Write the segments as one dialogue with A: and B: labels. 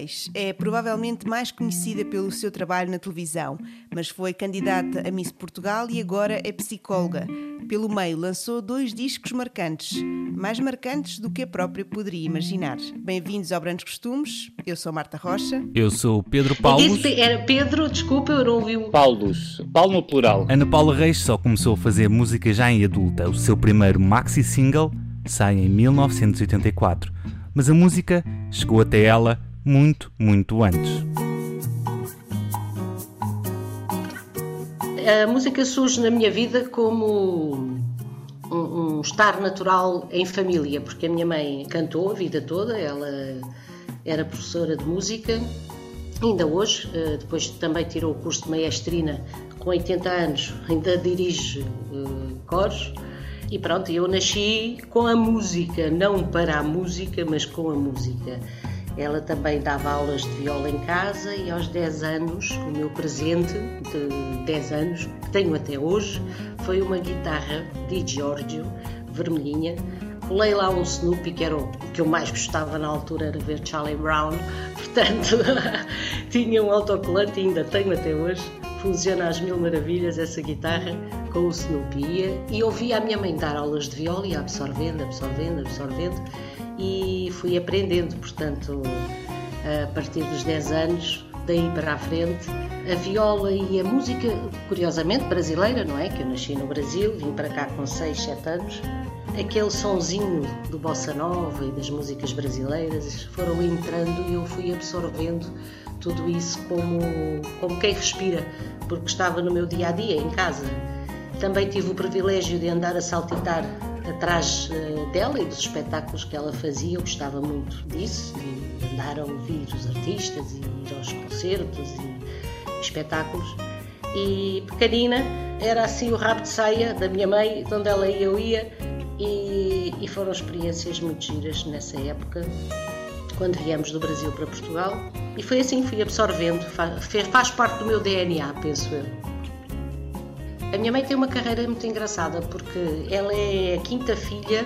A: Ana Paula Reis é provavelmente mais conhecida pelo seu trabalho na televisão, mas foi candidata a Miss Portugal e agora é psicóloga. Pelo meio, lançou dois discos marcantes, mais marcantes do que a própria poderia imaginar. Bem-vindos ao Brandos Costumes, eu sou Marta Rocha.
B: Eu sou Pedro Paulo.
C: Era Pedro, desculpa, eu não ouvi o.
D: Paulos, Paulo no plural.
B: Ana Paula Reis só começou a fazer música já em adulta. O seu primeiro maxi single sai em 1984 mas a música chegou até ela muito, muito antes.
C: A música surge na minha vida como um, um, estar natural em família, porque a minha mãe cantou a vida toda, ela era professora de música, ainda hoje, eh, depois também tirou o curso de maestrina com 80 anos, ainda dirige uh, coros e pronto, eu nasci com a música, não para a música, mas com a música. Ela também dava aulas de viola em casa e aos 10 anos, o meu presente de 10 anos, que tenho até hoje, foi uma guitarra de Giorgio, vermelhinha. Colei lá um Snoopy, que era o que eu mais gostava na altura, era ver Charlie Brown. Portanto, tinha um autocolante ainda tenho até hoje funciona às mil maravilhas essa guitarra com o Snoopy. E ouvi a minha mãe dar aulas de viola e absorvendo, absorvendo, absorvendo e fui aprendendo, portanto, a partir dos 10 anos, daí para a frente, a viola e a música, curiosamente brasileira, não é? Que eu nasci no Brasil, vim para cá com 6, 7 anos. Aquele sonzinho do bossa nova e das músicas brasileiras foram entrando e eu fui absorvendo tudo isso como, como quem respira, porque estava no meu dia a dia, em casa. Também tive o privilégio de andar a saltitar atrás uh, dela e dos espetáculos que ela fazia, eu gostava muito disso, de andar a ouvir os artistas e ir aos concertos e espetáculos. E pequenina era assim o rabo de saia da minha mãe, de onde ela ia, eu ia, e, e foram experiências muito giras nessa época quando viemos do Brasil para Portugal. E foi assim que fui absorvendo, faz, faz parte do meu DNA, penso eu. A minha mãe tem uma carreira muito engraçada porque ela é a quinta filha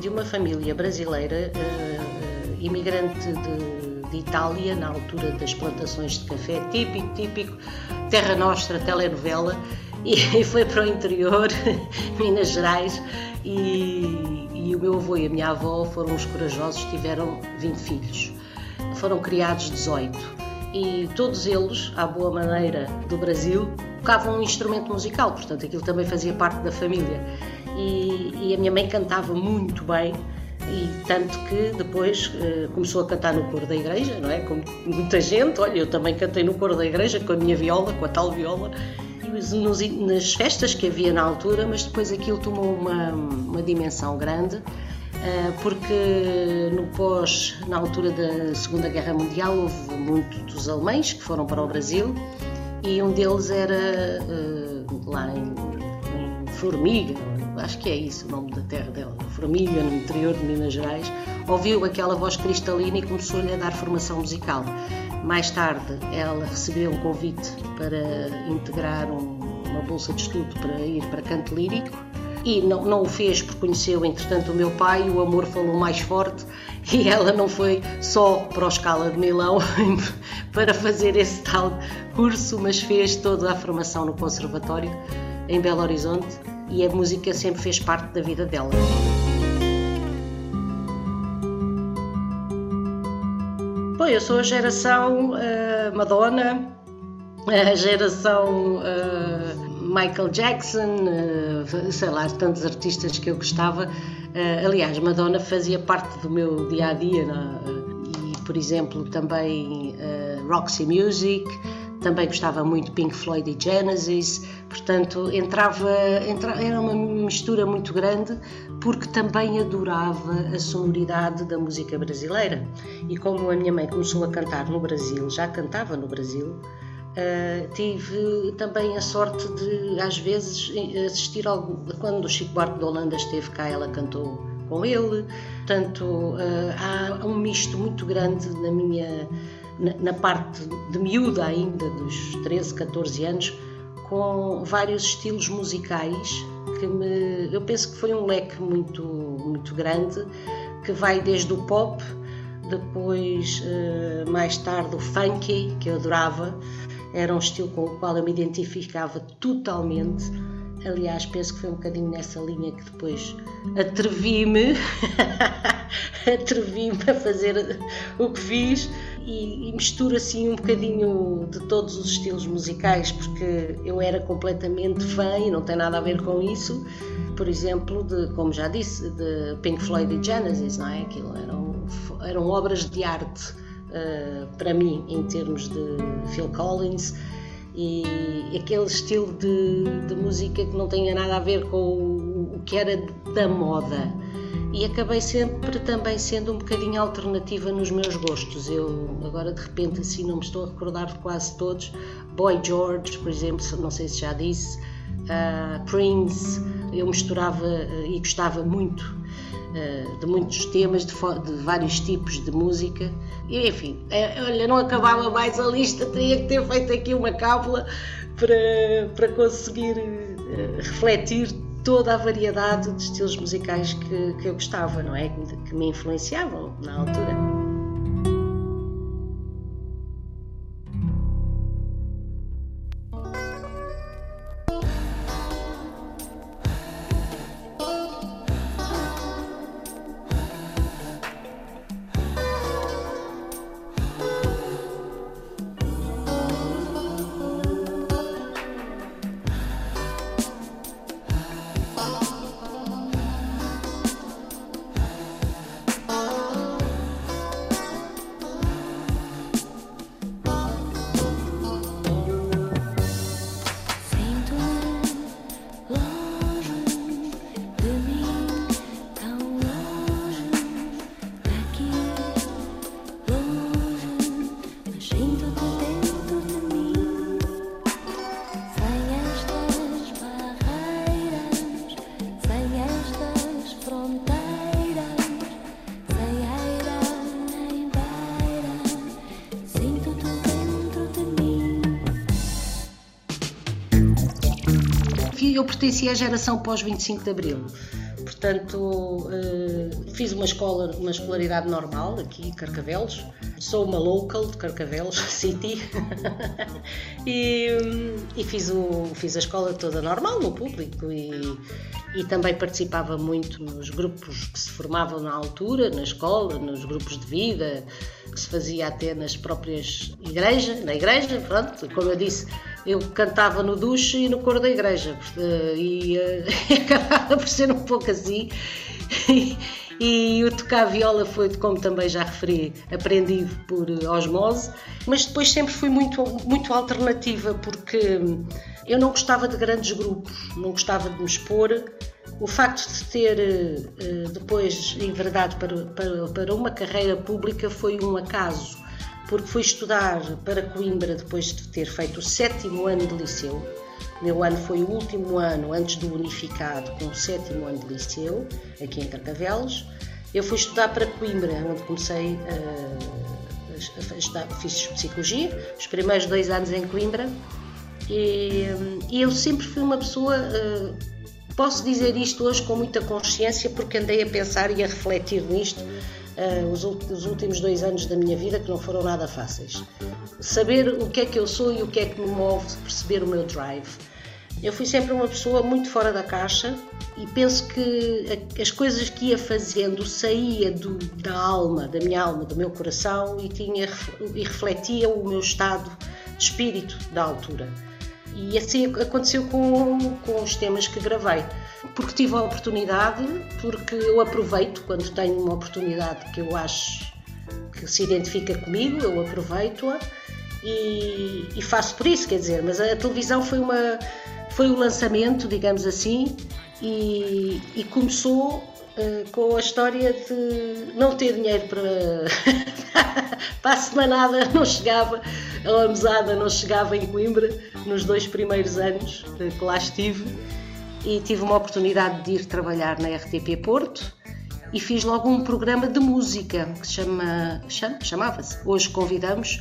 C: de uma família brasileira, uh, imigrante de, de, Itália, na altura das plantações de café, típico, típico, Terra Nostra, telenovela, e foi para o interior, Minas Gerais, e, e o meu avô e a minha avó foram os corajosos, tiveram 20 filhos. Foram criados 18 e todos eles, à boa maneira do Brasil, tocavam um instrumento musical, portanto aquilo também fazia parte da família. E, e a minha mãe cantava muito bem, e tanto que depois uh, começou a cantar no coro da igreja, não é? Como muita gente, olha, eu também cantei no coro da igreja com a minha viola, com a tal viola, nos, nas festas que havia na altura, mas depois aquilo tomou uma, uma dimensão grande, eh, porque no pós, na altura da Segunda Guerra Mundial, houve muitos alemães que foram para o Brasil e um deles era eh, lá em, em Formiga, acho que é isso o nome da terra dela, Formiga, no interior de Minas Gerais, ouviu aquela voz cristalina e começou-lhe a dar formação musical. Mais tarde, ela recebeu um convite para integrar um, uma bolsa de estudo para ir para canto lírico e não, não o fez porque conheceu, entretanto, o meu pai, o amor falou mais forte e ela não foi só para a escala de Milão para fazer esse tal curso, mas fez toda a formação no conservatório em Belo Horizonte e a música sempre fez parte da vida dela. Bom, eu sou a geração uh, Madonna, a geração uh, Michael Jackson, uh, sei lá, tantos artistas que eu gostava. aliás, Madonna fazia parte do meu dia a dia, e por exemplo também Roxy Music também gostava muito Pink Floyd e Genesis, portanto entrava, era uma mistura muito grande porque também adorava a sonoridade da música brasileira. E como a minha mãe começou a cantar no Brasil, já cantava no Brasil, uh, tive também a sorte de às vezes assistir ao, quando o Chico Buarque de Holanda esteve cá, ela cantou com ele, portanto uh, há um misto muito grande na minha na, parte de miúda ainda, dos 13, 14 anos, com vários estilos musicais que me, eu penso que foi um leque muito, muito grande, que vai desde o pop, depois uh, mais tarde o funky, que eu adorava, era um estilo com o qual eu me identificava totalmente. Aliás, penso que foi um bocadinho nessa linha que depois atrevi-me, atrevi-me a fazer o que fiz e, e misturo assim um bocadinho de todos os estilos musicais, porque eu era completamente fã e não tem nada a ver com isso. Por exemplo, de, como já disse, de Pink Floyd e Genesis, não é? Aquilo eram, eram obras de arte uh, para mim, em termos de Phil Collins e aquele estilo de, de, música que não tinha nada a ver com o, o, que era da moda. E acabei sempre também sendo um bocadinho alternativa nos meus gostos. Eu agora de repente assim não me estou a recordar de quase todos. Boy George, por exemplo, não sei se já disse, uh, Prince, eu misturava uh, e gostava muito de muitos temas, de, de, vários tipos de música. E, enfim, é, olha, não acabava mais a lista, teria que ter feito aqui uma cábula para, para conseguir uh, refletir toda a variedade de estilos musicais que, que eu gostava, não é? Que, que me influenciavam na altura. Pertencia à geração pós 25 de Abril. Portanto, eh, fiz uma escola, uma escolaridade normal aqui em Carcavelos. Sou uma local de Carcavelos City e, e, fiz, o, fiz a escola toda normal no público e, e também participava muito nos grupos que se formavam na altura, na escola, nos grupos de vida, que se fazia até nas próprias igrejas, na igreja, pronto, como eu disse, eu cantava no duche e no coro da igreja e, uh, acabava por ser um pouco assim e, o tocar viola foi, como também já referi, aprendido por osmose, mas depois sempre fui muito, muito alternativa porque eu não gostava de grandes grupos, não gostava de me expor. O facto de ter depois enverdado para, para, para uma carreira pública foi um acaso porque fui estudar para Coimbra depois de ter feito o sétimo ano de liceu. O meu ano foi o último ano antes do unificado, com o sétimo ano de liceu, aqui em Carcavelos. Eu fui estudar para Coimbra, onde comecei a, a estudar, fiz psicologia, os primeiros dois anos em Coimbra, e, e eu sempre fui uma pessoa. Posso dizer isto hoje com muita consciência porque andei a pensar e a refletir nisto uh, os, os, últimos dois anos da minha vida que não foram nada fáceis. Saber o que é que eu sou e o que é que me move, perceber o meu drive. Eu fui sempre uma pessoa muito fora da caixa e penso que as coisas que ia fazendo saía do, da alma, da minha alma, do meu coração e, tinha, e refletia o meu estado de espírito da altura. E assim aconteceu com, com os temas que gravei. Porque tive a oportunidade, porque eu aproveito quando tenho uma oportunidade que eu acho que se identifica comigo, eu aproveito-a e, e, faço por isso, quer dizer, mas a televisão foi uma foi o lançamento, digamos assim, e, e começou uh, com a história de não ter dinheiro para, para a semanada, não chegava, a mesada não chegava em Coimbra nos dois primeiros anos que lá estive e tive uma oportunidade de ir trabalhar na RTP Porto e fiz logo um programa de música que se chama, chama chamava-se Hoje Convidamos,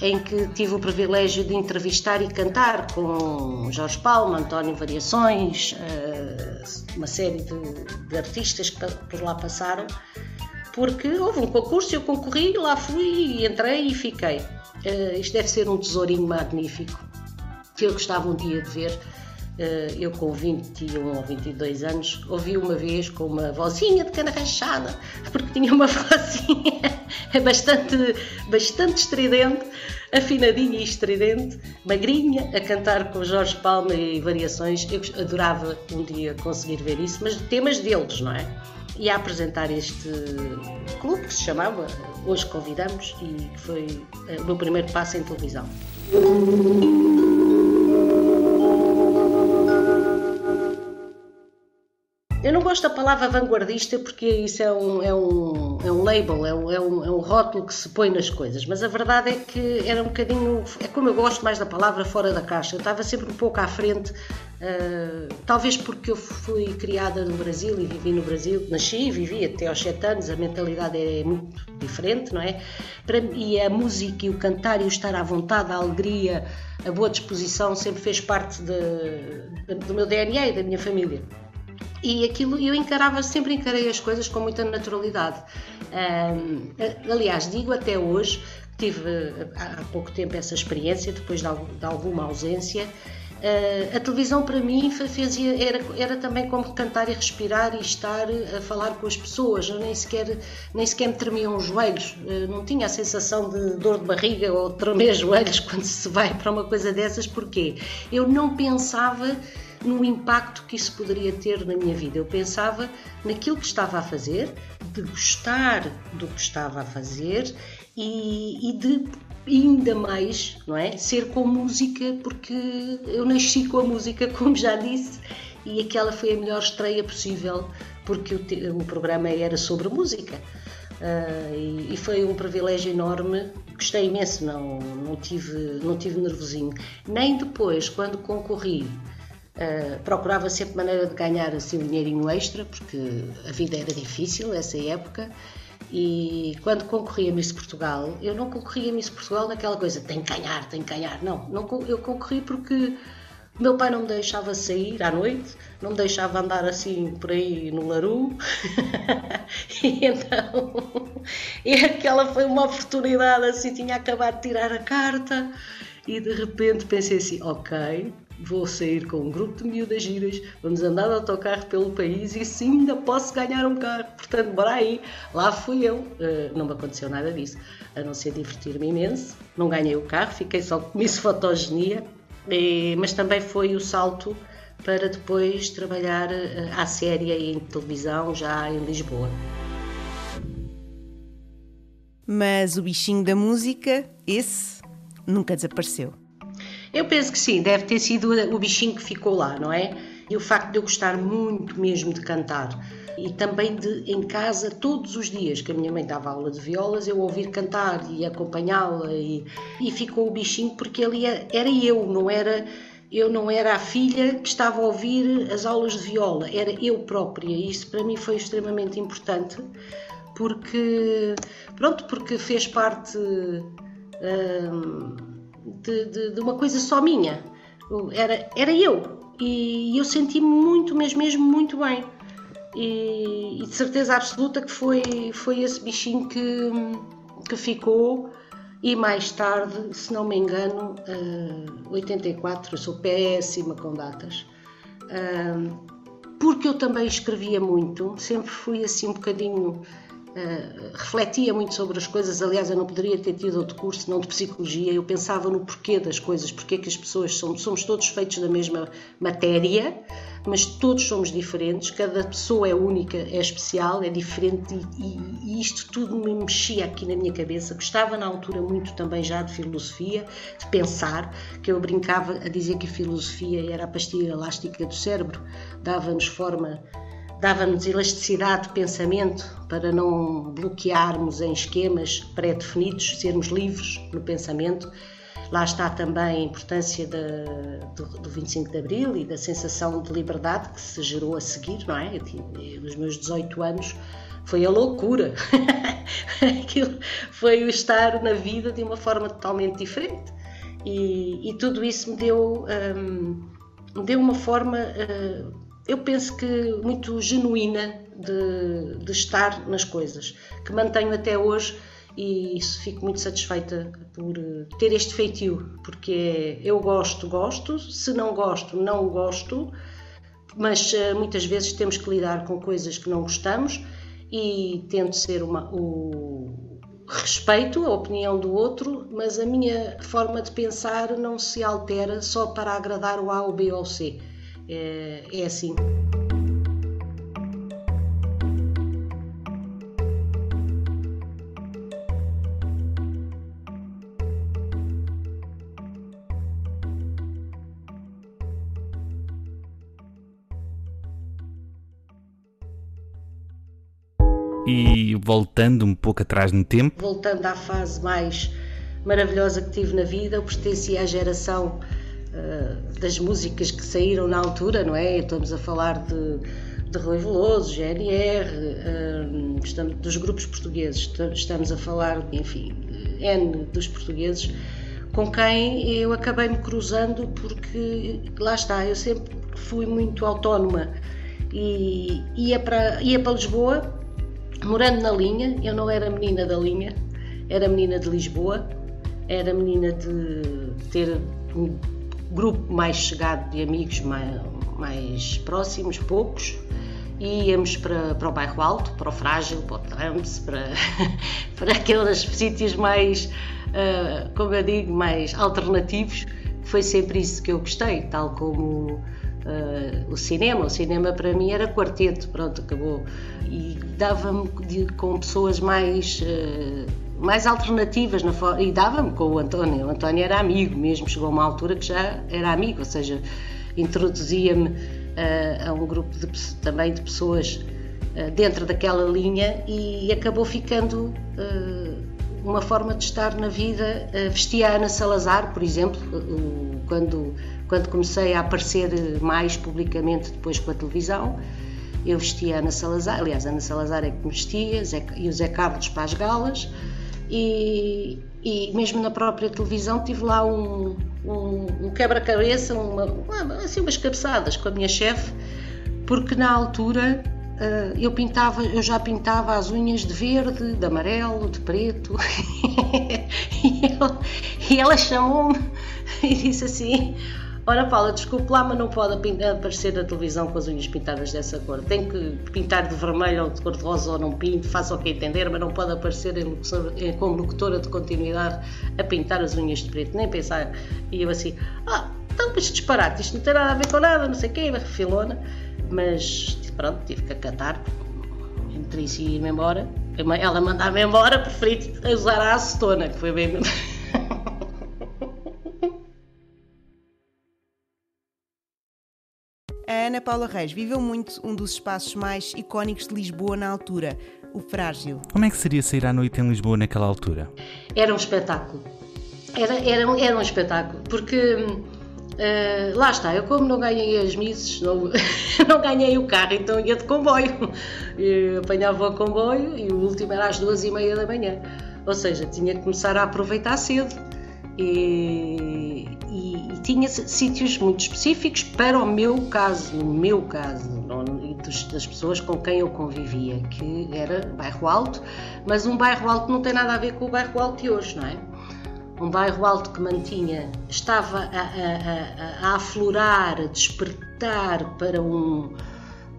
C: em que tive o privilégio de entrevistar e cantar com Jorge Palma, António Variações, eh, uma série de, de artistas que por lá passaram porque houve um concurso, eu concorri, lá fui, entrei e fiquei. Uh, isto deve ser um tesourinho magnífico que eu gostava um dia de ver eh, eu com 21 ou 22 anos, ouvi uma vez com uma vozinha de cana rachada, porque tinha uma vozinha bastante, bastante estridente, afinadinha e estridente, magrinha, a cantar com Jorge Palma e variações. Eu adorava um dia conseguir ver isso, mas temas deles, não é? E a apresentar este clube que se chamava Hoje Convidamos e que foi eh, o meu primeiro passo em televisão. Eu não gosto da palavra vanguardista porque isso é um, é um, é um label, é um, é, um, é um rótulo que se põe nas coisas, mas a verdade é que era um bocadinho. É como eu gosto mais da palavra fora da caixa. Eu estava sempre um pouco à frente, uh, talvez porque eu fui criada no Brasil e vivi no Brasil, nasci e vivi até aos 7 anos, a mentalidade é muito diferente, não é? E a música e o cantar e o estar à vontade, a alegria, a boa disposição sempre fez parte de, de, do meu DNA e da minha família e aquilo eu encarava, sempre encarei as coisas com muita naturalidade. Um, aliás, digo até hoje, tive há pouco tempo essa experiência, depois de, alguma ausência. Uh, a televisão para mim fazia, era, era também como cantar e respirar e estar a falar com as pessoas. Eu nem sequer, nem sequer me tremiam os joelhos, uh, não tinha a sensação de dor de barriga ou de tremer os joelhos quando se vai para uma coisa dessas, porque eu não pensava no impacto que isso poderia ter na minha vida. Eu pensava naquilo que estava a fazer, de gostar do que estava a fazer e, e de ainda mais, não é? Ser com música, porque eu nasci com a música, como já disse, e aquela foi a melhor estreia possível, porque o, o programa era sobre música. Uh, e, e, foi um privilégio enorme. Gostei imenso, não, não, tive, não tive nervosinho. Nem depois, quando concorri Uh, procurava sempre maneira de ganhar assim um dinheirinho extra, porque a vida era difícil nessa época. E quando concorria Miss Portugal, eu não concorria Miss Portugal naquela coisa, tem que ganhar, tem que ganhar. Não, não eu concorri porque meu pai não me deixava sair à noite, não me deixava andar assim por aí no laru. e então, e aquela foi uma oportunidade assim, tinha acabado de tirar a carta e de repente pensei assim, ok, vou sair com um grupo de miúdas giras, vamos andar de autocarro pelo país e sim ainda posso ganhar um carro. Portanto, bora aí. Lá fui eu. Uh, não me aconteceu nada disso, a não ser divertir-me imenso. Não ganhei o carro, fiquei só com isso fotogenia, e, mas também foi o salto para depois trabalhar uh, à séria em televisão, já em Lisboa.
A: Mas o bichinho da música, esse, nunca desapareceu.
C: Eu penso que sim, deve ter sido o bichinho que ficou lá, não é? E o facto de eu gostar muito mesmo de cantar e também de em casa todos os dias que a minha mãe dava aula de violas eu ouvir cantar e acompanhá-la e, e ficou o bichinho porque ele era, era eu não era eu não era a filha que estava a ouvir as aulas de viola era eu própria isso para mim foi extremamente importante porque pronto porque fez parte hum, de, de, de uma coisa só minha. Era, era eu. E eu senti-me muito, mesmo, mesmo muito bem. E, e, de certeza absoluta que foi, foi esse bichinho que, que ficou. E mais tarde, se não me engano, uh, 84, eu sou péssima com datas, uh, porque eu também escrevia muito, sempre fui assim um bocadinho eh, refletia muito sobre as coisas. Aliás, eu não poderia ter tido outro curso, não de psicologia. Eu pensava no porquê das coisas, porque é que as pessoas somos, somos todos feitos da mesma matéria, mas todos somos diferentes. Cada pessoa é única, é especial, é diferente e, e, e isto tudo me mexia aqui na minha cabeça. Gostava na altura muito também já de filosofia, de pensar, que eu brincava a dizer que a filosofia era a pastilha elástica do cérebro, dava-nos forma dava-nos elasticidade de pensamento para não bloquearmos em esquemas pré-definidos, sermos livres no pensamento. Lá está também a importância do, do 25 de Abril e da sensação de liberdade que se gerou a seguir, não é? Nos meus 18 anos foi a loucura. Aquilo foi o estar na vida de uma forma totalmente diferente. E, e tudo isso me deu, um, me deu uma forma. Uh, eu penso que muito genuína de, de estar nas coisas, que mantenho até hoje e fico muito satisfeita por eh, ter este feitio, porque eu gosto, gosto, se não gosto, não gosto, mas eh, muitas vezes temos que lidar com coisas que não gostamos e tento ser uma, o respeito a opinião do outro, mas a minha forma de pensar não se altera só para agradar o A, o B ou o C. É, é assim.
B: E voltando um pouco atrás no tempo.
C: Voltando à fase mais maravilhosa que tive na vida, eu pertencia à geração uh, das músicas que saíram na altura, não é? Estamos a falar de, de Rui Veloso, GNR, uh, estamos, dos grupos portugueses, estamos a falar, enfim, N dos portugueses, com quem eu acabei me cruzando porque, lá está, eu sempre fui muito autónoma e ia para, ia para Lisboa morando na linha, eu não era menina da linha, era menina de Lisboa, era menina de ter grupo mais chegado de amigos mais, mais próximos, poucos, e íamos para, para o bairro alto, para o Frágil, para o Trumps, para, para aqueles sítios mais, uh, como eu digo, mais alternativos. Foi sempre isso que eu gostei, tal como uh, o cinema. O cinema para mim era quarteto, pronto, acabou. E dava-me com pessoas mais. Uh, mais alternativas na e dava-me com o António. O António era amigo mesmo, chegou a uma altura que já era amigo, ou seja, introduzia-me uh, a um grupo de, também de pessoas uh, dentro daquela linha e acabou ficando uh, uma forma de estar na vida. vestia a Ana Salazar, por exemplo, quando quando comecei a aparecer mais publicamente depois com a televisão, eu vestia a Ana Salazar, aliás, a Ana Salazar é que me vestia, e o Zé Carlos para as galas, e, e mesmo na própria televisão tive lá um, um, um quebra-cabeça, uma, uma, assim umas cabeçadas com a minha chefe, porque na altura uh, eu pintava, eu já pintava as unhas de verde, de amarelo, de preto, e ela, ela chamou-me e disse assim Ora, Paula, desculpe lá, mas não pode aparecer na televisão com as unhas pintadas dessa cor. Tem que pintar de vermelho ou de cor de rosa ou não pinto, faça o que entender, mas não pode aparecer em, como locutora de continuidade a pintar as unhas de preto, nem pensar. E eu assim, ah, então mas disparate, isto não tem nada a ver com nada, não sei o quê, refilona. Mas pronto, tive que acatar, entre isso e ir-me embora. Ela mandava-me embora, preferi usar a acetona, que foi bem.
A: Ana Paula Reis viveu muito um dos espaços mais icónicos de Lisboa na altura, o Frágil.
B: Como é que seria sair à noite em Lisboa naquela altura?
C: Era um espetáculo. Era, era, era um espetáculo, porque uh, lá está, eu como não ganhei as misses, não, não ganhei o carro, então ia de comboio. Eu apanhava o comboio e o último era às duas e meia da manhã. Ou seja, tinha que começar a aproveitar cedo. E, tinha sítios muito específicos para o meu caso, no meu caso, e das pessoas com quem eu convivia, que era bairro alto, mas um bairro alto não tem nada a ver com o bairro alto de hoje, não é? Um bairro alto que mantinha, estava a, a, a, a aflorar, a despertar para um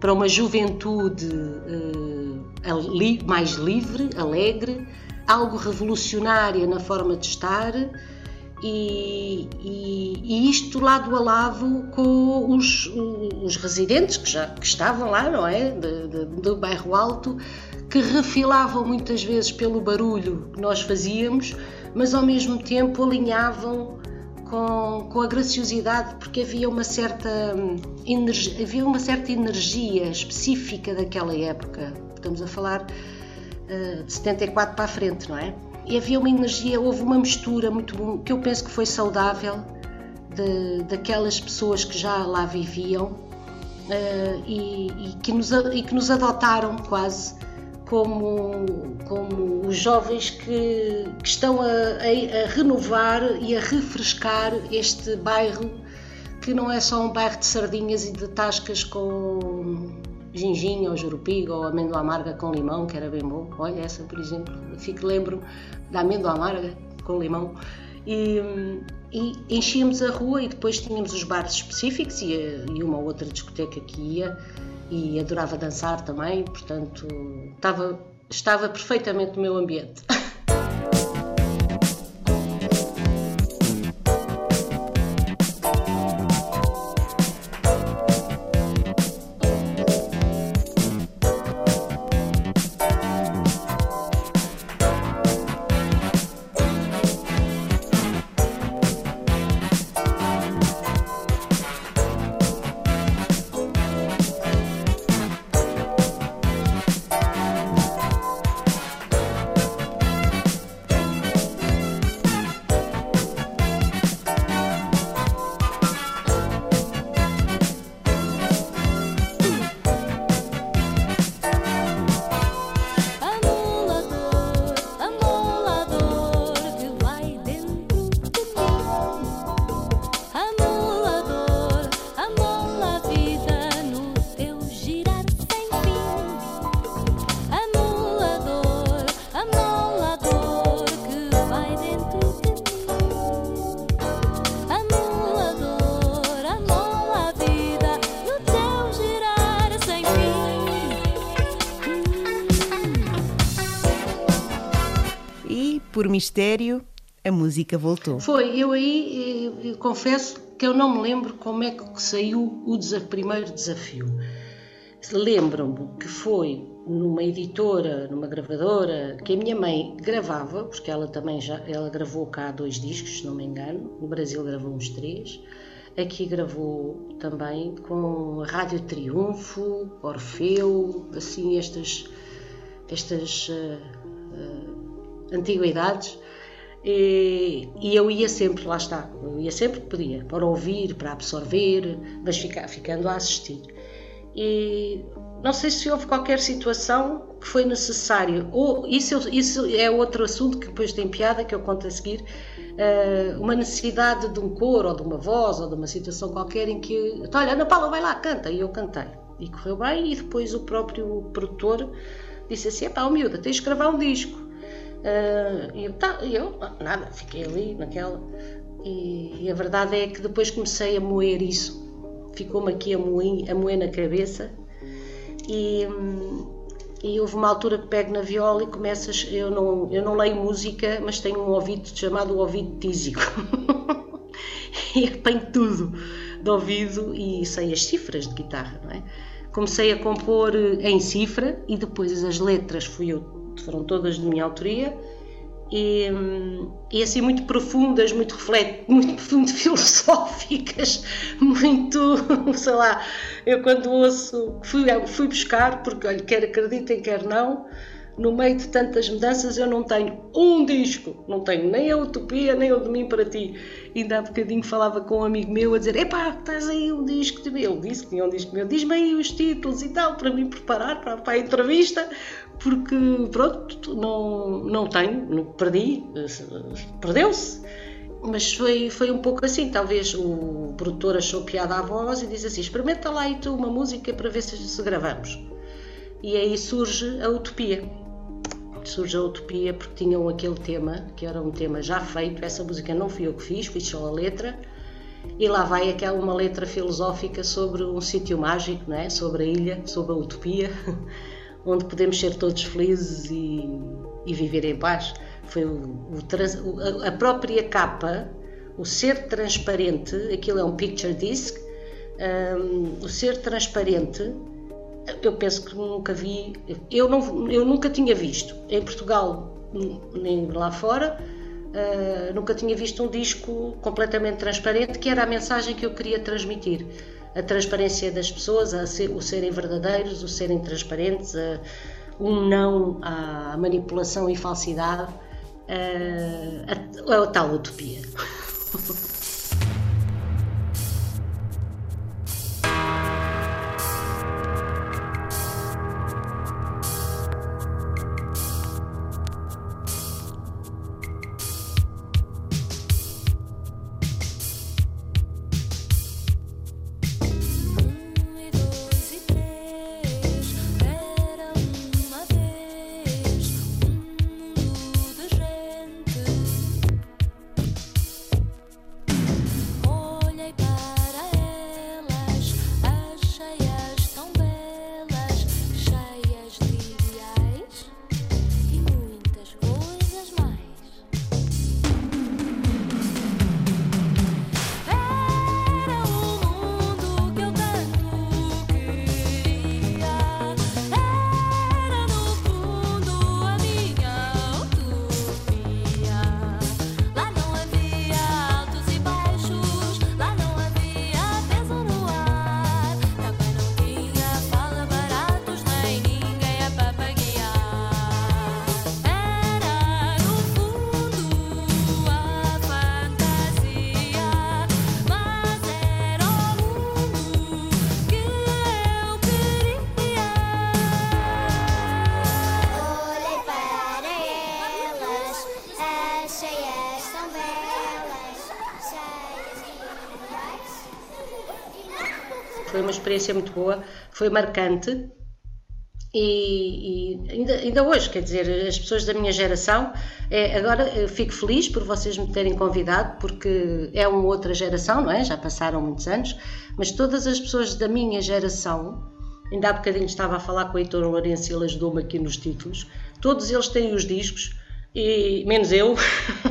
C: para uma juventude uh, mais livre, alegre, algo revolucionária na forma de estar e, e, e, isto lado a lado com os, os residentes que já que estavam lá, não é? De, de, do bairro Alto, que refilavam muitas vezes pelo barulho que nós fazíamos, mas ao mesmo tempo alinhavam com, com a graciosidade, porque havia uma certa energia, havia uma certa energia específica daquela época. Estamos a falar uh, de 74 para a frente, não é? E havia uma energia, houve uma mistura muito que eu penso que foi saudável de, daquelas pessoas que já lá viviam uh, e, e, que nos, e que nos adotaram quase como, como os jovens que, que estão a, a, a, renovar e a refrescar este bairro que não é só um bairro de sardinhas e de tascas com, ginginha ou jurupiga ou amêndoa amarga com limão, que era bem bom. Olha essa, por exemplo, fico lembro da amêndoa amarga com limão. E, e enchíamos a rua e depois tínhamos os bares específicos e, e uma outra discoteca que ia e adorava dançar também, portanto estava, estava perfeitamente no meu ambiente.
A: mistério, a música voltou.
C: Foi, eu aí eu, eu confesso que eu não me lembro como é que saiu o desafio, primeiro desafio. Lembro-me que foi numa editora, numa gravadora, que a minha mãe gravava, porque ela também já ela gravou cá dois discos, se não me engano. No Brasil gravou uns três. Aqui gravou também com a Rádio Triunfo, Orfeu, assim estas estas uh, uh, antiguidades. E, e, eu ia sempre, lá está, eu ia sempre que podia, para ouvir, para absorver, mas ficar, ficando a assistir. E não sei se houve qualquer situação que foi necessário, ou isso, isso é outro assunto que depois tem piada, que eu conto a seguir, uh, uma necessidade de um coro, ou de uma voz, ou de uma situação qualquer em que, então, olha, Ana Paula, vai lá, canta, e eu cantei. E correu bem, e depois o próprio produtor disse assim, pá, miúda, tens de gravar um disco. Uh, e eu, tá, eu, nada, fiquei ali naquela. E, e, a verdade é que depois comecei a moer isso. Ficou-me aqui a moer, a moer na cabeça. E, e houve uma altura que pego na viola e começas. Eu não, eu não leio música, mas tenho um ouvido chamado ouvido tísico. e apanho tudo de ouvido e sei as cifras de guitarra, não é? Comecei a compor em cifra e depois as letras fui eu foram todas de minha autoria. E, e assim muito profundas, muito reflete, muito, muito filosóficas, muito, sei lá, eu quando ouço, fui, fui buscar, porque olha, quer acreditem, quer não, no meio de tantas mudanças eu não tenho um disco, não tenho nem a Utopia, nem o de mim para ti. Ainda há bocadinho falava com um amigo meu a dizer, epá, estás aí um disco de Ele disse que tinha um disco meu, diz-me aí os títulos e tal, para me preparar para, para a entrevista, porque pronto, não, não tenho, perdi, perdeu-se. Mas foi, foi um pouco assim, talvez o produtor achou piada à voz e disse assim, experimenta lá e tu uma música para ver se, se gravamos. E aí surge a Utopia. Surge a Utopia porque tinham aquele tema, que era um tema já feito, essa música não fui eu que fiz, fiz só a letra, e lá vai aquela uma letra filosófica sobre um sítio mágico, não é? sobre a ilha, sobre a utopia, onde podemos ser todos felizes e, e viver em paz. Foi o, o, a própria capa, o ser transparente, aquilo é um picture disc, um, o ser transparente, eu penso que nunca vi, eu, não, eu nunca tinha visto em Portugal nem lá fora, uh, nunca tinha visto um disco completamente transparente, que era a mensagem que eu queria transmitir a transparência das pessoas, a ser, o serem verdadeiros, o serem transparentes, a, um não à manipulação e falsidade, a, a, a tal utopia. uma experiência muito boa, foi marcante. E, e ainda, ainda, hoje, quer dizer, as pessoas da minha geração, é, agora eu fico feliz por vocês me terem convidado, porque é uma outra geração, não é? Já passaram muitos anos, mas todas as pessoas da minha geração, ainda há bocadinho estava a falar com o Heitor Lourenço e ele ajudou-me aqui nos títulos, todos eles têm os discos, e menos eu.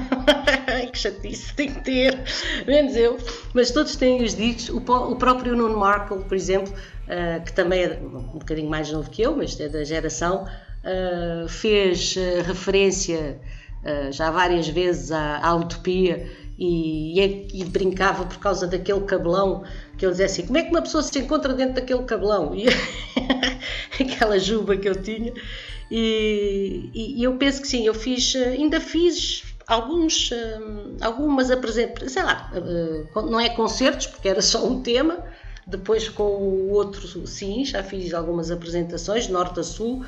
C: que chatice, tem que ter, menos eu. Mas todos têm os discos. O, o próprio Nuno Markle, por exemplo, uh, que também é um bocadinho mais novo que eu, mas é da geração, uh, fez uh, referência já várias vezes à, à utopia e, e, e, brincava por causa daquele cabelão que eu dizia assim, como é que uma pessoa se encontra dentro daquele cabelão? E aquela juba que eu tinha. E, e, eu penso que sim, eu fiz, ainda fiz alguns, algumas apresentações, sei lá, não é concertos, porque era só um tema, depois com o outro, sim, já fiz algumas apresentações, norte a sul,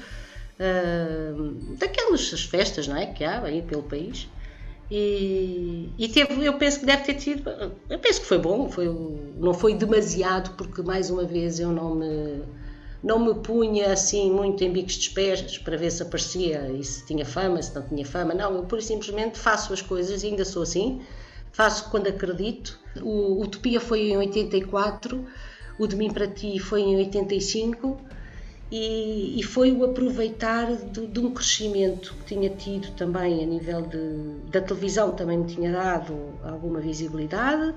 C: uh, daquelas festas, não é, que há aí pelo país. E, e, teve, eu penso que deve ter tido, eu penso que foi bom, foi, não foi demasiado, porque mais uma vez eu não me, não me punha assim muito em bicos de pés para ver se aparecia e se tinha fama, se não tinha fama. Não, eu pura e simplesmente faço as coisas ainda sou assim, faço quando acredito. O Utopia foi em 84 o de mim para ti foi em 85 e, e foi o aproveitar de, de, um crescimento que tinha tido também a nível de, da televisão, também me tinha dado alguma visibilidade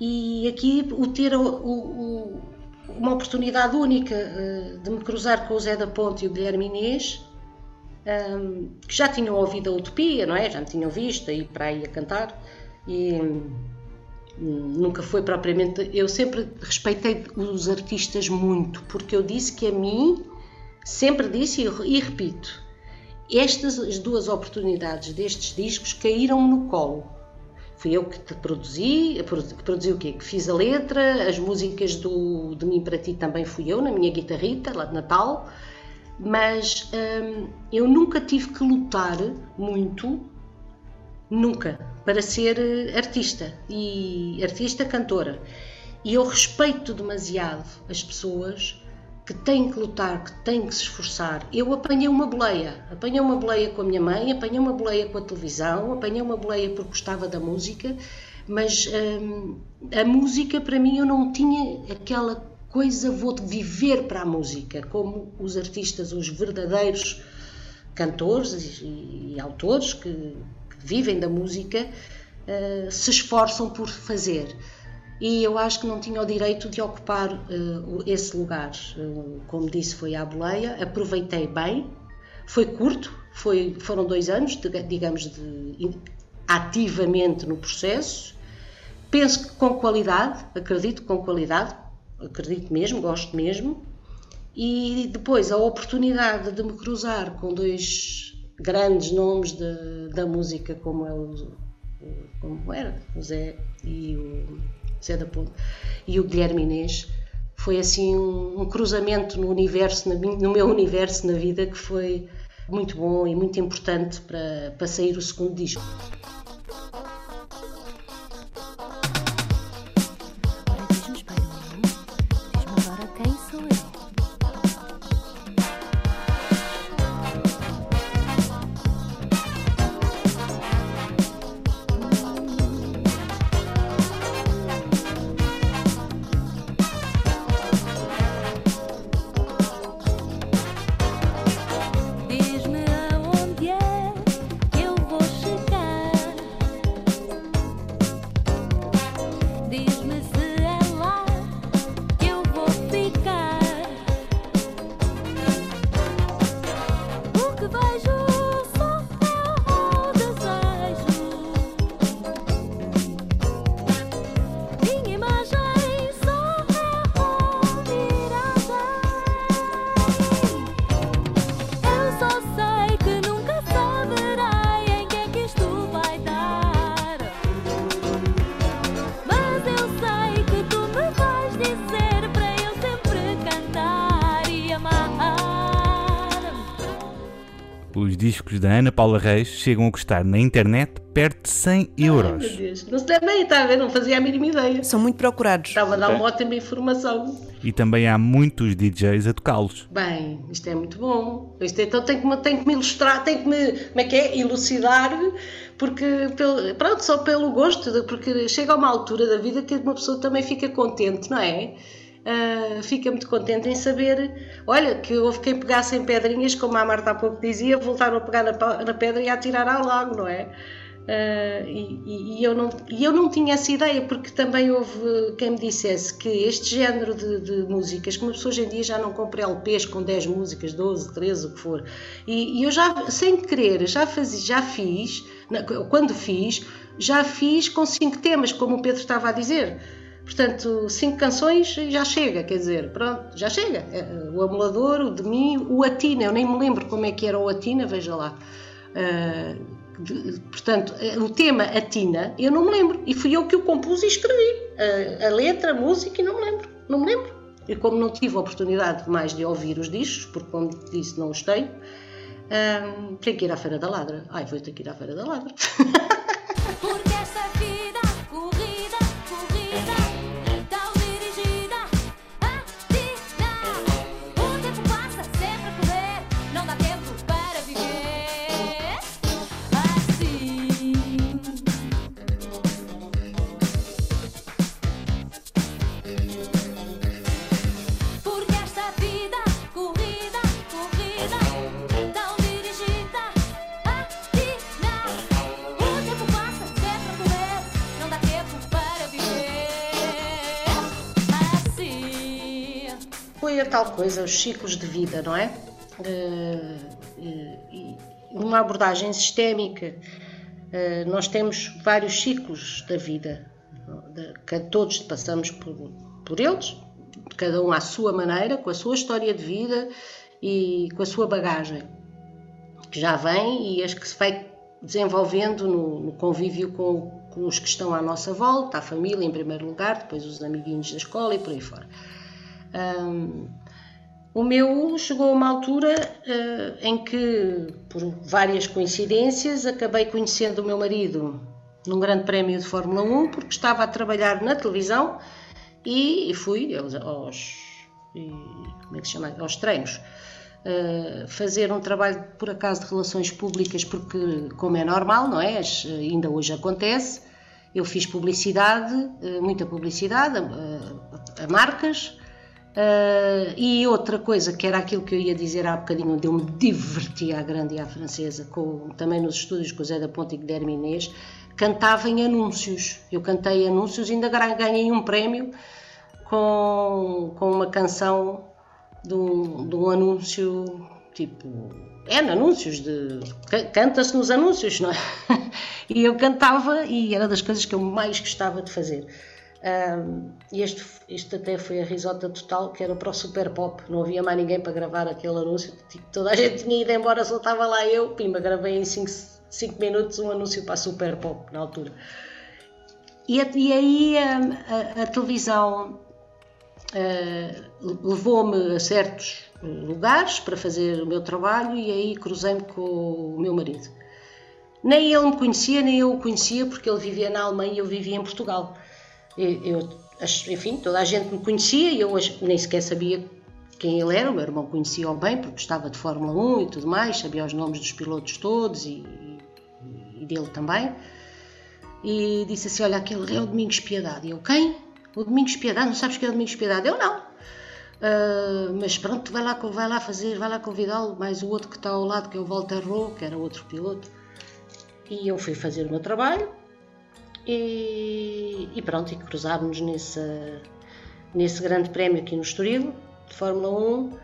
C: e aqui o ter o, o, uma oportunidade única uh, de me cruzar com o Zé da Ponte e o Guilherme Inês, ehm, que já tinham ouvido a Utopia, não é? Já me tinham visto aí para aí a cantar e nunca foi propriamente. Eu sempre respeitei os artistas muito, porque eu disse que a mim, sempre disse e, repito, estas as duas oportunidades destes discos caíram-me no colo. Fui eu que te produzi, que produzi o quê? Que fiz a letra, as músicas do De Mim para Ti também fui eu, na minha guitarrita, lá de Natal, mas hum, eu nunca tive que lutar muito nunca, para ser eh, artista e artista cantora. E eu respeito demasiado as pessoas que têm que lutar, que têm que se esforçar. Eu apanhei uma boleia, apanhei uma boleia com a minha mãe, apanhei uma boleia com a televisão, apanhei uma boleia porque gostava da música, mas hum, a música para mim eu não tinha aquela coisa vou viver para a música, como os artistas, os verdadeiros cantores e, e autores que vivem da música, uh, se esforçam por fazer. E eu acho que não tinha o direito de ocupar uh, esse lugar. Uh, como disse, foi à boleia, aproveitei bem, foi curto, foi, foram dois anos, de, digamos, de, ativamente no processo. Penso que com qualidade, acredito com qualidade, acredito mesmo, gosto mesmo. E depois a oportunidade de me cruzar com dois grandes nomes de, da música como é o, como era o Zé e o Zé da Ponte e o Guilherme Inês foi assim um, um cruzamento no universo no meu universo na vida que foi muito bom e muito importante para, para sair o segundo disco.
B: Discos da Ana Paula Reis chegam a custar na internet perto de 100 euros.
C: Ai, meu Deus. Não se bem, está a ver? Não fazia a mínima ideia.
A: São muito procurados.
C: Estava a dar uma ótima informação.
B: E também há muitos DJs a tocá-los.
C: Bem, isto é muito bom. Isto é- então tem que, me, tem que me ilustrar, tem que me, como é que é? Elucidar, porque, pelo, pronto, só pelo gosto, porque chega a uma altura da vida que uma pessoa também fica contente, não é? Ah, fica muito contente em saber, olha, que houve quem pegasse em pedrinhas, como a Marta há pouco dizia, voltaram a pegar na, na pedra e a atirar ao lago, não é? Ah, e, e- eu não, e eu não tinha essa ideia, porque também houve quem me dissesse que este género de, de músicas, que uma pessoa hoje em dia já não compra LPs com 10 músicas, 12, 13, o que for, e, e eu já, sem querer, já, faz, já fiz, quando fiz, já fiz com 5 temas, como o Pedro estava a dizer. Portanto, cinco canções já chega, quer dizer, pronto, já chega. É, O Amulador, o de mim, o Atina, eu nem me lembro como é que era o Atina, veja lá. Ah, de- portanto, eh, o tema Atina, eu não me lembro. E fui eu que o compus e escrevi. A, a letra, a música, e não me lembro. Não me lembro. E como não tive a oportunidade mais de ouvir os discos, porque como disse, não os tenho, ah, tenho que ir à Feira da Ladra. Ai, vou ter que ir à Feira da Ladra.
E: Porque esta vida
C: tal coisa, os ciclos de vida, não é? Eh, e- e uma abordagem sistémica. Eh, nós temos vários ciclos da vida, que todos passamos por, por eles, cada um à sua maneira, com a sua história de vida e com a sua bagagem, que já vem e as que se vai desenvolvendo no, no convívio com, com os que estão à nossa volta, a família em primeiro lugar, depois os amiguinhos da escola e por aí fora. O meu chegou a uma altura eh, em que, por várias coincidências, acabei conhecendo o meu marido num grande prémio de Fórmula 1, porque estava a trabalhar na televisão e, e fui aos, como é que se chama? aos treinos. eh, fazer um trabalho, por acaso, de relações públicas, porque, como é normal, não é? As- ainda hoje acontece. Eu fiz publicidade, eh, muita publicidade, a marcas, Uh, e outra coisa, que era aquilo que eu ia dizer há bocadinho, onde eu me diverti à grande e à francesa, com, também nos estúdios com o Zé da Ponte e Guilherme Inês, cantava em anúncios. Eu cantei anúncios e ainda ganhei um prémio com, com uma canção de um, de um anúncio, tipo, é, anúncios, de ca- canta-se nos anúncios, não é? E eu cantava e era das coisas que eu mais gostava de fazer. Um, este, este até foi a risota total, que era para o Super Pop. Não havia mais ninguém para gravar aquele anúncio. Tipo, toda a gente tinha ido embora, só estava lá eu. Pimba, gravei em 5 minutos um anúncio para a Super Pop na altura. E, e aí a, a- a televisão eh, levou-me a certos lugares para fazer o meu trabalho e aí cruzei-me com o meu marido. Nem ele me conhecia, nem eu o conhecia, porque ele vivia na Alemanha e eu vivia em Portugal. Eu, enfim, toda a gente me conhecia e eu nem sequer sabia quem ele era. O meu irmão conhecia-o bem, porque gostava de Fórmula 1 e tudo mais, sabia os nomes dos pilotos todos e, e- dele também. E disse assim: Olha, aquele é o Domingos Piedade. E eu, quem? O Domingos Piedade? Não sabes quem é o Domingos Piedade? Eu não. Ah, mas pronto, vai lá, vai lá fazer, vai lá convidá-lo, mais o outro que está ao lado, que é o Walter Rowe, que era outro piloto. E eu fui fazer o meu trabalho e, e pronto, e cruzámos nesse, nesse grande prémio aqui no Estoril, de Fórmula 1,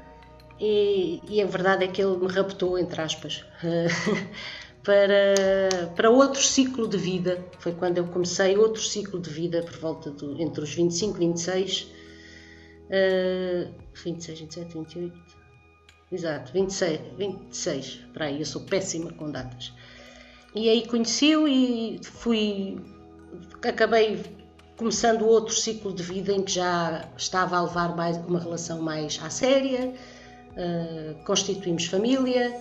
C: e, e a verdade é que ele me raptou, entre aspas, para, para outro ciclo de vida. Foi quando eu comecei outro ciclo de vida, por volta do, entre os 25 e 26, eh, 26, 27, 28, exato, 26, 26, para aí, eu sou péssima com datas. E aí conheci-o e fui. Acabei começando outro ciclo de vida em que já estava a levar mais uma relação mais à séria, eh, constituímos família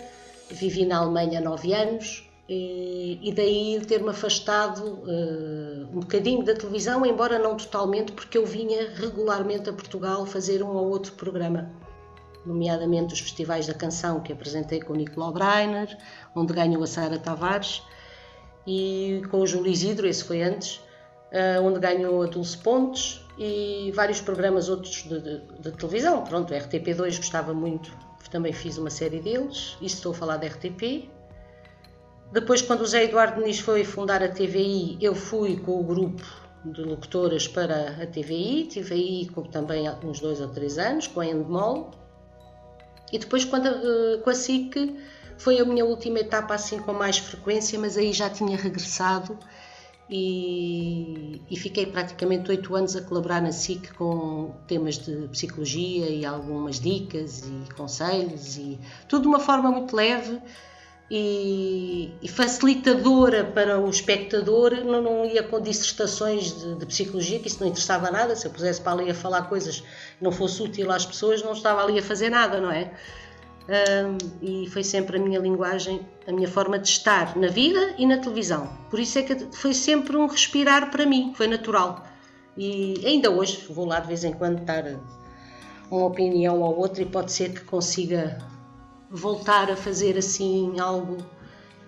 C: vivi na Alemanha nove anos e, e daí ter-me afastado uh, um bocadinho da televisão, embora não totalmente, porque eu vinha regularmente a Portugal fazer um ou outro programa, nomeadamente os festivais da canção que apresentei com o Nicolau Breiner, onde ganhou a Sara Tavares, e com o Júlio Isidro, esse foi antes, uh, onde ganhou a Dulce Pontes, e vários programas outros de, de, de televisão. Pronto, RTP2 gostava muito, também fiz uma série deles, isso estou a falar da RTP. Depois, quando o Zé Eduardo Muniz foi fundar a TVI, eu fui com o grupo de locutoras para a TVI, TVI com também uns dois ou três anos, com a Endemol. E depois, quando, uh, com a SIC, foi a minha última etapa assim com mais frequência, mas aí já tinha regressado e, e, fiquei praticamente oito anos a colaborar na SIC com temas de psicologia e algumas dicas e conselhos e tudo de uma forma muito leve e, e facilitadora para o espectador, não, não ia com dissertações de, de, psicologia, que isso não interessava nada, se eu pusesse para ali a falar coisas que não fosse útil às pessoas, não estava ali a fazer nada, não é? E foi sempre a minha linguagem, a minha forma de estar na vida e na televisão. Por isso é que foi sempre um respirar para mim, foi natural. E ainda hoje vou lá de vez em quando dar uma opinião ou outra e pode ser que consiga voltar a fazer assim algo,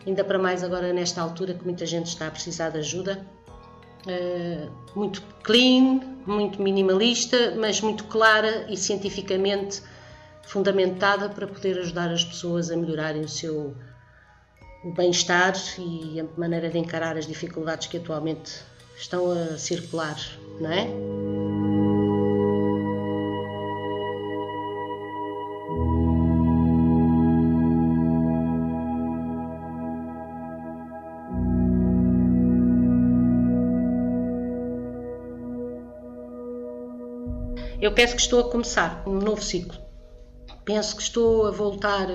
C: ainda para mais agora nesta altura que muita gente está a precisar de ajuda. Uh, muito clean, muito minimalista, mas muito clara e cientificamente fundamentada para poder ajudar as pessoas a melhorarem o seu bem-estar e a maneira de encarar as dificuldades que atualmente estão a circular, não é? Eu penso que estou a começar um novo ciclo penso que estou a voltar,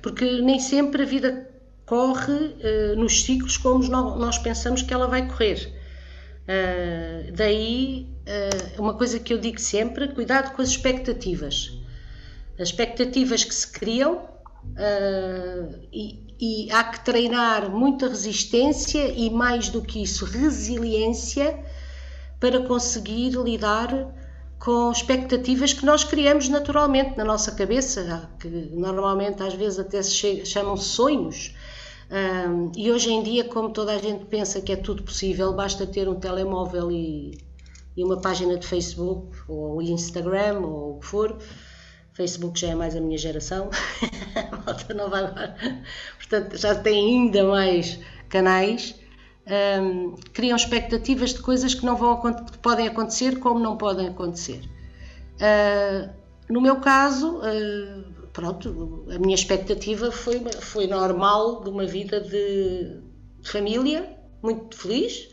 C: porque nem sempre a vida corre uh, nos ciclos como nós pensamos que ela vai correr. Uh, daí, uh, uma coisa que eu digo sempre: cuidado com as expectativas. As expectativas que se criam e, e há que treinar muita resistência e, mais do que isso, resiliência para conseguir lidar com expectativas que nós criamos naturalmente na nossa cabeça, que normalmente às vezes até se chamam sonhos. Um, e hoje em dia, como toda a gente pensa que é tudo possível, basta ter um telemóvel e, e uma página de Facebook ou Instagram ou o que for. Facebook já é mais a minha geração, a malta nova agora, portanto já tem ainda mais canais um, criam expectativas de coisas que não vão que podem acontecer como não podem acontecer. Uh, no meu caso, uh, pronto, a minha expectativa foi, foi normal de uma vida de, família, muito feliz,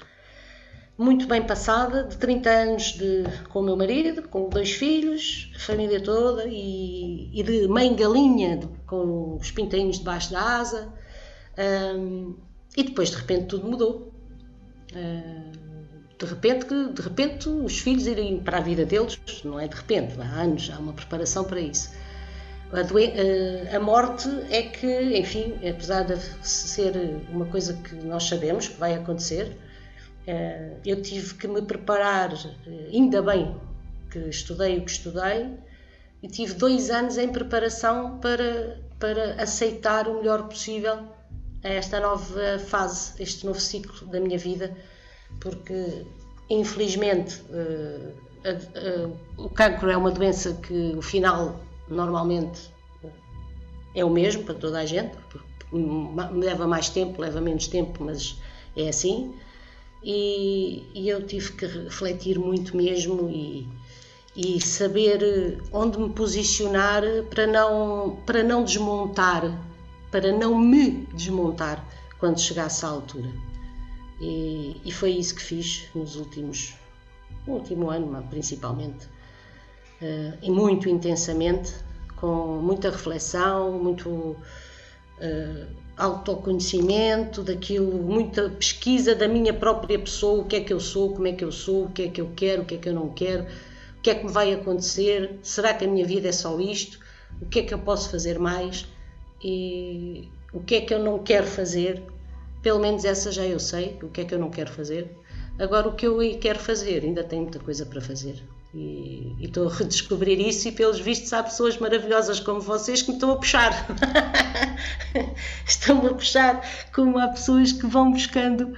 C: muito bem passada, de 30 anos de, com o meu marido, com dois filhos, família toda, e, e de mãe galinha, de, com os pintainhos debaixo da asa. Um, e depois de repente tudo mudou. Ah, de repente, de repente os filhos irem para a vida deles, não é de repente, há anos, há uma preparação para isso. A, ah, a, morte é que, enfim, apesar de ser uma coisa que nós sabemos que vai acontecer, ah, eu tive que me preparar, ainda bem que estudei o que estudei, e tive dois anos em preparação para, para aceitar o melhor possível a esta nova fase, este novo ciclo da minha vida, porque infelizmente uh, o cancro é uma doença que o final normalmente é o mesmo para toda a gente, leva mais tempo, leva menos tempo, mas é assim. E, e eu tive que refletir muito mesmo e, e saber onde me posicionar para não, para não desmontar para não me desmontar quando chegasse à altura. E, e foi isso que fiz nos últimos, no último ano, principalmente, uh, e muito intensamente, com muita reflexão, muito uh, autoconhecimento daquilo, muita pesquisa da minha própria pessoa, o que é que eu sou, como é que eu sou, o que é que eu quero, o que é que eu não quero, o que é que me vai acontecer, será que a minha vida é só isto, o que é que eu posso fazer mais? E o que é que eu não quero fazer, pelo menos essa já eu sei, o que é que eu não quero fazer. Agora, o que eu quero fazer, ainda tenho muita coisa para fazer. E, estou a redescobrir isso, e pelos vistos, há pessoas maravilhosas como vocês que me estão a puxar. Estão-me a puxar, como há pessoas que vão buscando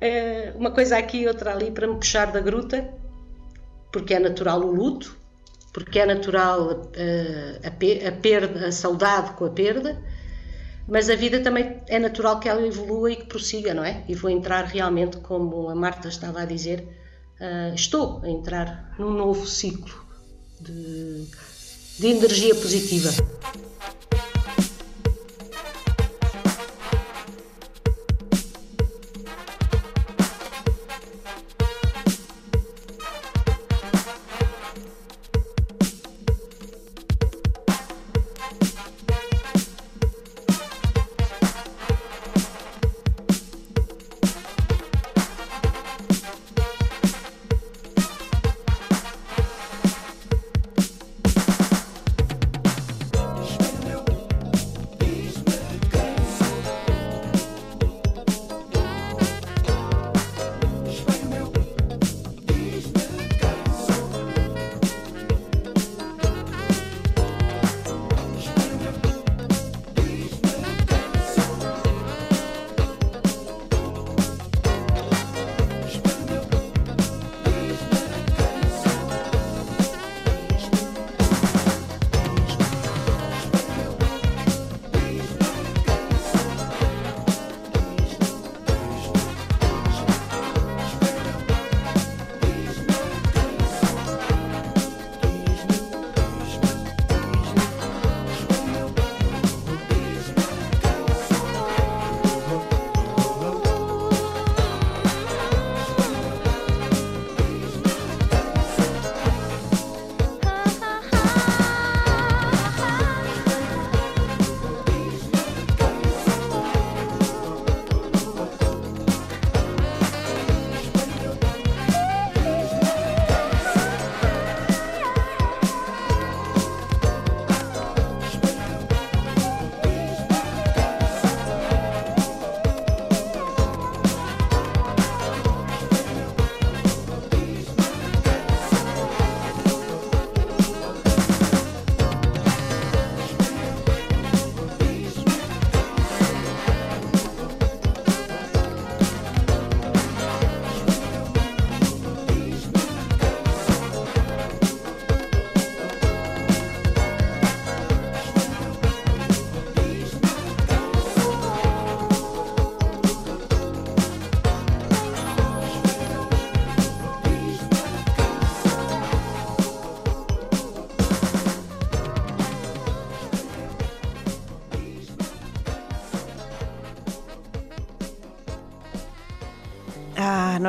C: eh, uma coisa aqui e outra ali para me puxar da gruta, porque é natural o luto, porque é natural eh, a, pe- a perda, a saudade com a perda, mas a vida também é natural que ela evolua e que prossiga, não é? E vou entrar realmente, como a Marta estava a dizer, ah, estou a entrar num novo ciclo de, de energia positiva.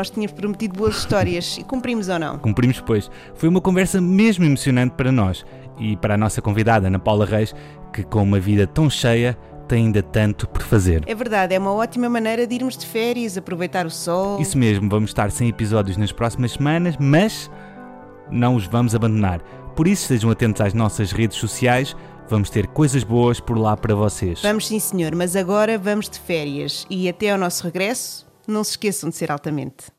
A: Nós tínhamos prometido boas histórias e cumprimos ou não?
B: Cumprimos, pois. Foi uma conversa mesmo emocionante para nós e para a nossa convidada, Ana Paula Reis, que com uma vida tão cheia tem ainda tanto por fazer.
A: É verdade, é uma ótima maneira de irmos de férias, aproveitar o sol.
B: Isso mesmo, vamos estar sem episódios nas próximas semanas, mas não os vamos abandonar. Por isso, estejam atentos às nossas redes sociais, vamos ter coisas boas por lá para vocês.
A: Vamos sim, senhor, mas agora vamos de férias e até ao nosso regresso, não se esqueçam de ser altamente.